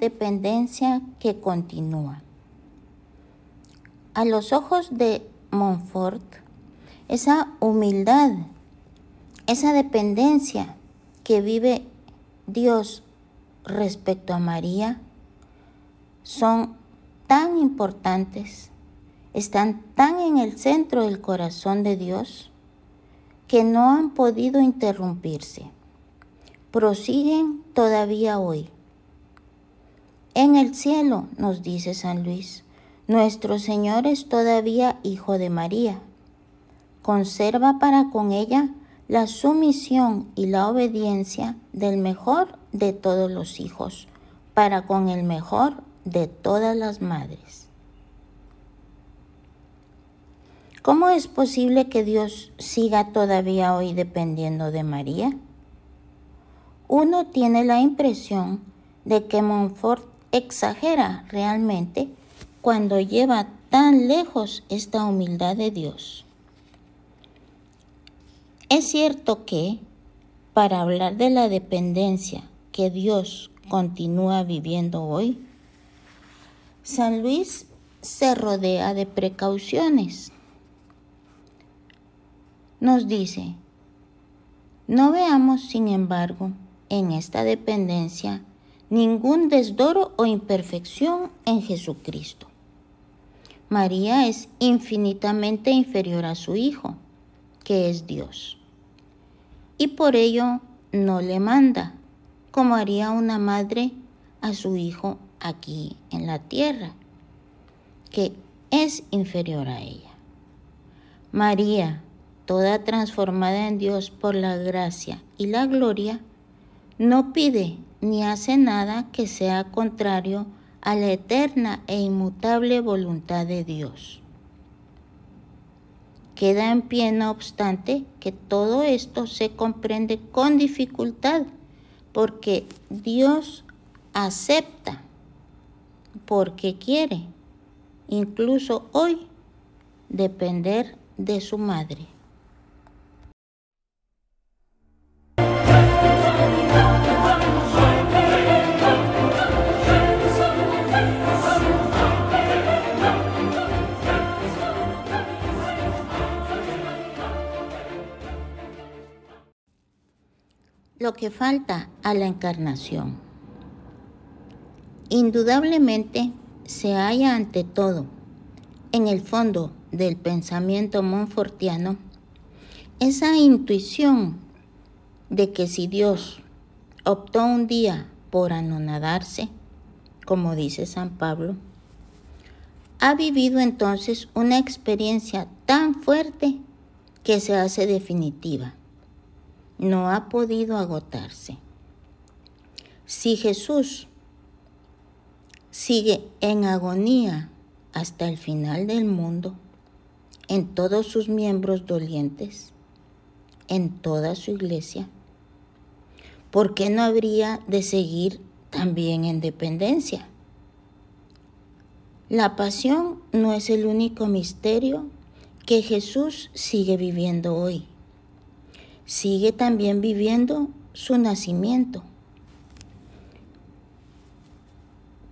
dependencia que continúa. A los ojos de Montfort, esa humildad, esa dependencia que vive Dios respecto a María son tan importantes, están tan en el centro del corazón de Dios que no han podido interrumpirse. Prosiguen todavía hoy. En el cielo, nos dice San Luis, nuestro Señor es todavía Hijo de María. Conserva para con ella la sumisión y la obediencia del mejor de todos los hijos, para con el mejor de todas las madres. ¿Cómo es posible que Dios siga todavía hoy dependiendo de María? Uno tiene la impresión de que Montfort exagera realmente cuando lleva tan lejos esta humildad de Dios. Es cierto que, para hablar de la dependencia que Dios continúa viviendo hoy, San Luis se rodea de precauciones. Nos dice, no veamos, sin embargo, en esta dependencia ningún desdoro o imperfección en Jesucristo. María es infinitamente inferior a su Hijo, que es Dios. Y por ello no le manda, como haría una madre a su hijo aquí en la tierra, que es inferior a ella. María, toda transformada en Dios por la gracia y la gloria, no pide ni hace nada que sea contrario a la eterna e inmutable voluntad de Dios. Queda en pie, no obstante, que todo esto se comprende con dificultad, porque Dios acepta, porque quiere, incluso hoy, depender de su madre. Lo que falta a la encarnación. Indudablemente se halla ante todo, en el fondo del pensamiento monfortiano, esa intuición de que si Dios optó un día por anonadarse, como dice San Pablo, ha vivido entonces una experiencia tan fuerte que se hace definitiva no ha podido agotarse. Si Jesús sigue en agonía hasta el final del mundo, en todos sus miembros dolientes, en toda su iglesia, ¿por qué no habría de seguir también en dependencia? La pasión no es el único misterio que Jesús sigue viviendo hoy sigue también viviendo su nacimiento.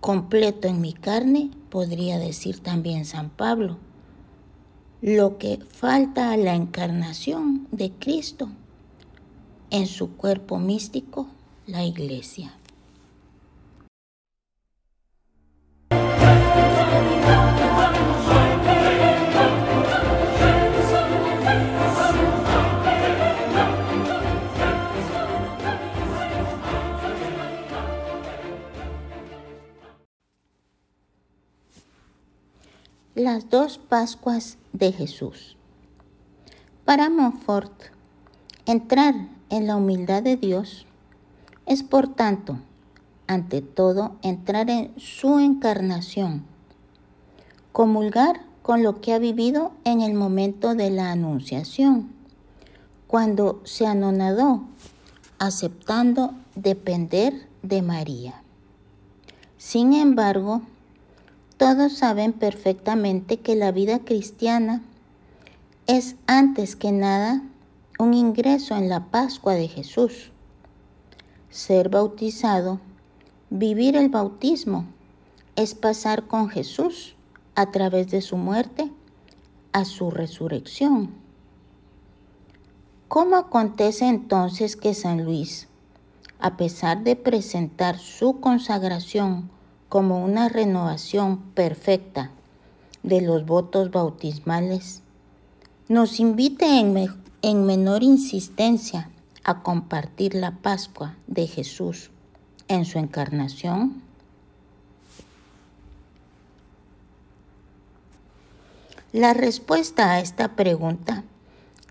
Completo en mi carne, podría decir también San Pablo, lo que falta a la encarnación de Cristo en su cuerpo místico, la iglesia. Las dos Pascuas de Jesús. Para Montfort, entrar en la humildad de Dios es por tanto, ante todo, entrar en su encarnación, comulgar con lo que ha vivido en el momento de la anunciación, cuando se anonadó, aceptando depender de María. Sin embargo, todos saben perfectamente que la vida cristiana es antes que nada un ingreso en la Pascua de Jesús. Ser bautizado vivir el bautismo es pasar con Jesús a través de su muerte a su resurrección. ¿Cómo acontece entonces que San Luis, a pesar de presentar su consagración como una renovación perfecta de los votos bautismales, nos invite en, en menor insistencia a compartir la Pascua de Jesús en su encarnación? La respuesta a esta pregunta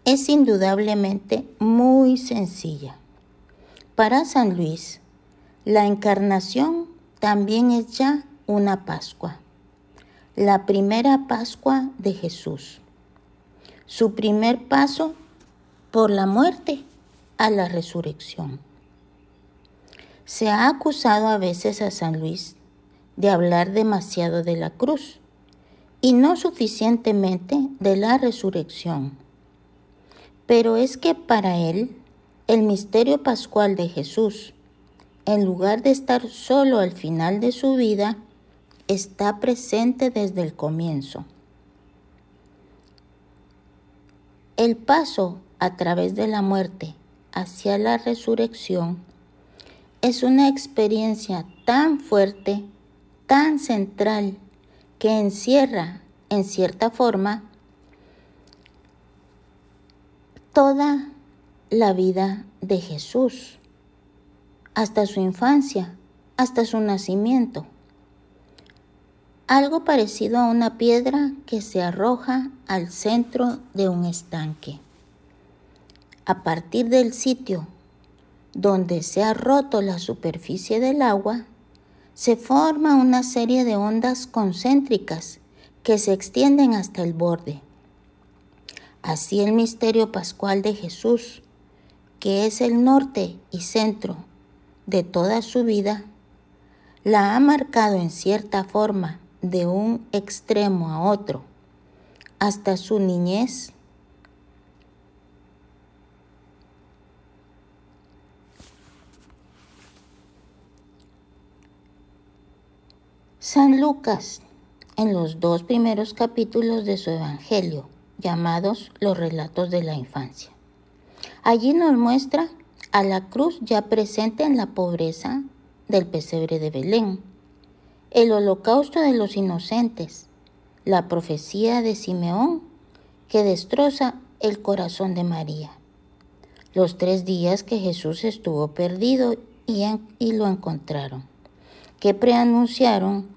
es indudablemente muy sencilla. Para San Luis, la encarnación también es ya una Pascua, la primera Pascua de Jesús, su primer paso por la muerte a la resurrección. Se ha acusado a veces a San Luis de hablar demasiado de la cruz y no suficientemente de la resurrección. Pero es que para él el misterio pascual de Jesús, en lugar de estar solo al final de su vida, está presente desde el comienzo. El paso a través de la muerte hacia la resurrección es una experiencia tan fuerte, tan central, que encierra, en cierta forma, toda la vida de Jesús, hasta su infancia, hasta su nacimiento. Algo parecido a una piedra que se arroja al centro de un estanque. A partir del sitio donde se ha roto la superficie del agua, se forma una serie de ondas concéntricas que se extienden hasta el borde. Así el misterio pascual de Jesús, que es el norte y centro de toda su vida, la ha marcado en cierta forma de un extremo a otro, hasta su niñez. San Lucas, en los dos primeros capítulos de su Evangelio, llamados los relatos de la infancia. Allí nos muestra a la cruz ya presente en la pobreza del pesebre de Belén, el holocausto de los inocentes, la profecía de Simeón que destroza el corazón de María, los tres días que Jesús estuvo perdido y, y lo encontraron, que preanunciaron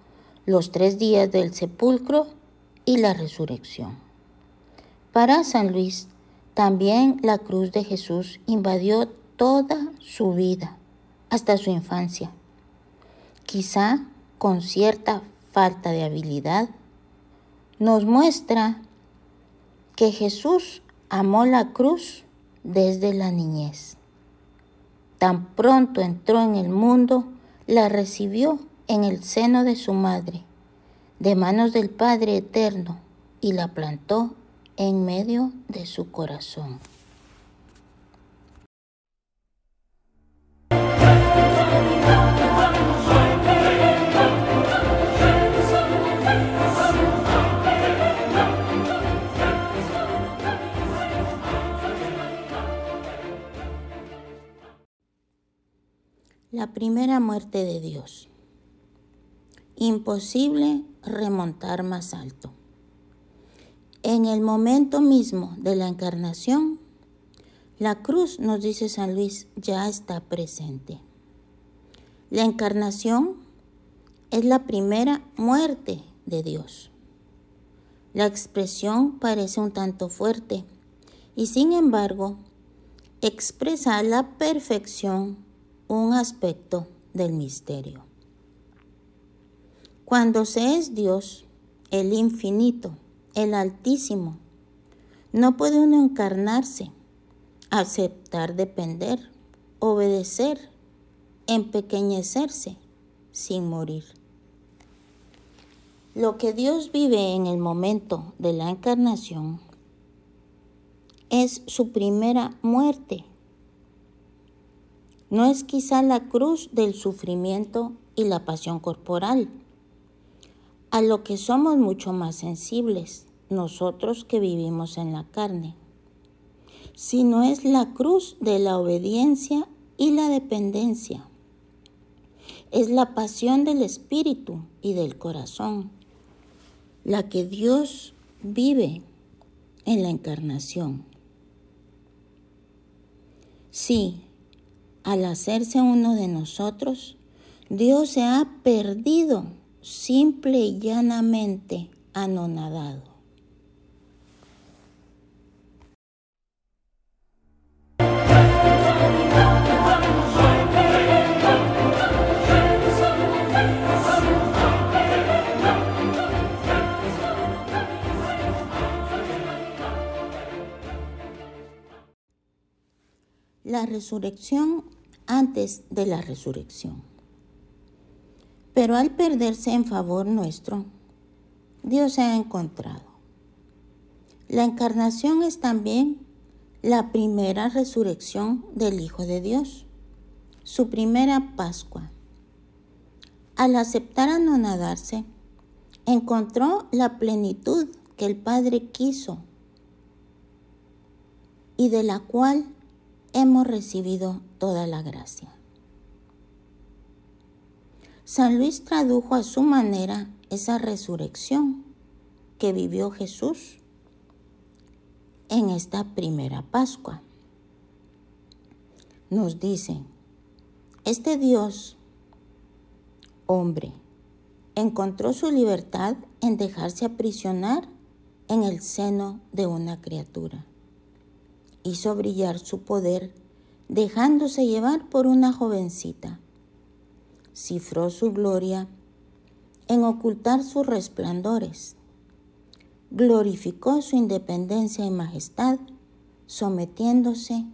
los tres días del sepulcro y la resurrección. Para San Luis, también la cruz de Jesús invadió toda su vida, hasta su infancia. Quizá con cierta falta de habilidad, nos muestra que Jesús amó la cruz desde la niñez. Tan pronto entró en el mundo, la recibió en el seno de su madre, de manos del Padre Eterno, y la plantó en medio de su corazón. La primera muerte de Dios. Imposible remontar más alto. En el momento mismo de la encarnación, la cruz, nos dice San Luis, ya está presente. La encarnación es la primera muerte de Dios. La expresión parece un tanto fuerte y sin embargo expresa la perfección un aspecto del misterio. Cuando se es Dios, el infinito, el altísimo, no puede uno encarnarse, aceptar depender, obedecer, empequeñecerse sin morir. Lo que Dios vive en el momento de la encarnación es su primera muerte. No es quizá la cruz del sufrimiento y la pasión corporal, a lo que somos mucho más sensibles nosotros que vivimos en la carne, sino es la cruz de la obediencia y la dependencia. Es la pasión del espíritu y del corazón, la que Dios vive en la encarnación. Sí, al hacerse uno de nosotros, Dios se ha perdido simple y llanamente anonadado. La resurrección antes de la resurrección. Pero al perderse en favor nuestro, Dios se ha encontrado. La encarnación es también la primera resurrección del Hijo de Dios, su primera Pascua. Al aceptar anonadarse, encontró la plenitud que el Padre quiso y de la cual hemos recibido toda la gracia. San Luis tradujo a su manera esa resurrección que vivió Jesús en esta primera Pascua. Nos dice, este Dios, hombre, encontró su libertad en dejarse aprisionar en el seno de una criatura. Hizo brillar su poder dejándose llevar por una jovencita cifró su gloria en ocultar sus resplandores. Glorificó su independencia y majestad sometiéndose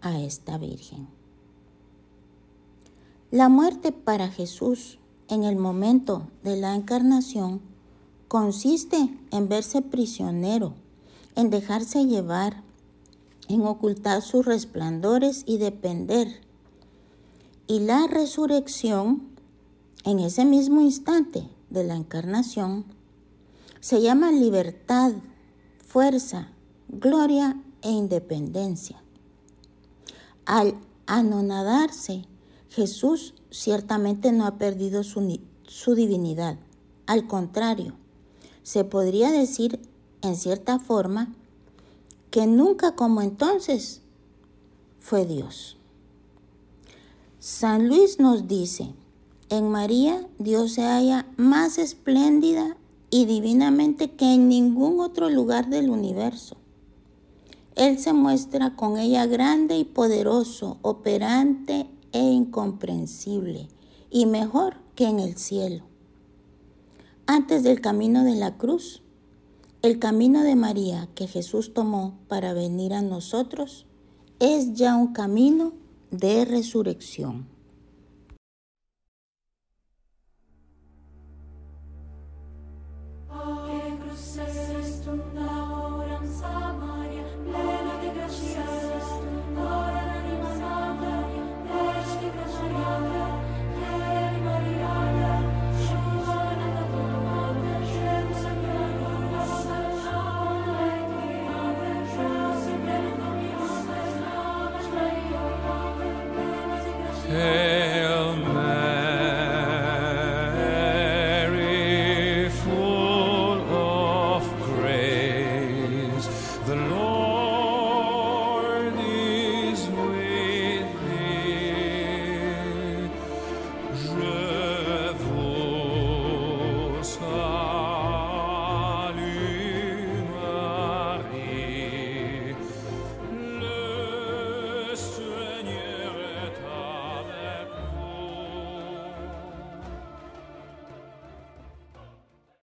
a esta Virgen. La muerte para Jesús en el momento de la encarnación consiste en verse prisionero, en dejarse llevar, en ocultar sus resplandores y depender y la resurrección, en ese mismo instante de la encarnación, se llama libertad, fuerza, gloria e independencia. Al anonadarse, Jesús ciertamente no ha perdido su, su, divinidad. Al contrario, se podría decir en cierta forma que nunca como entonces fue Dios. San Luis nos dice, en María Dios se halla más espléndida y divinamente que en ningún otro lugar del universo. Él se muestra con ella grande y poderoso, operante e incomprensible, y mejor que en el cielo. Antes del camino de la cruz, el camino de María que Jesús tomó para venir a nosotros es ya un camino de resurrección.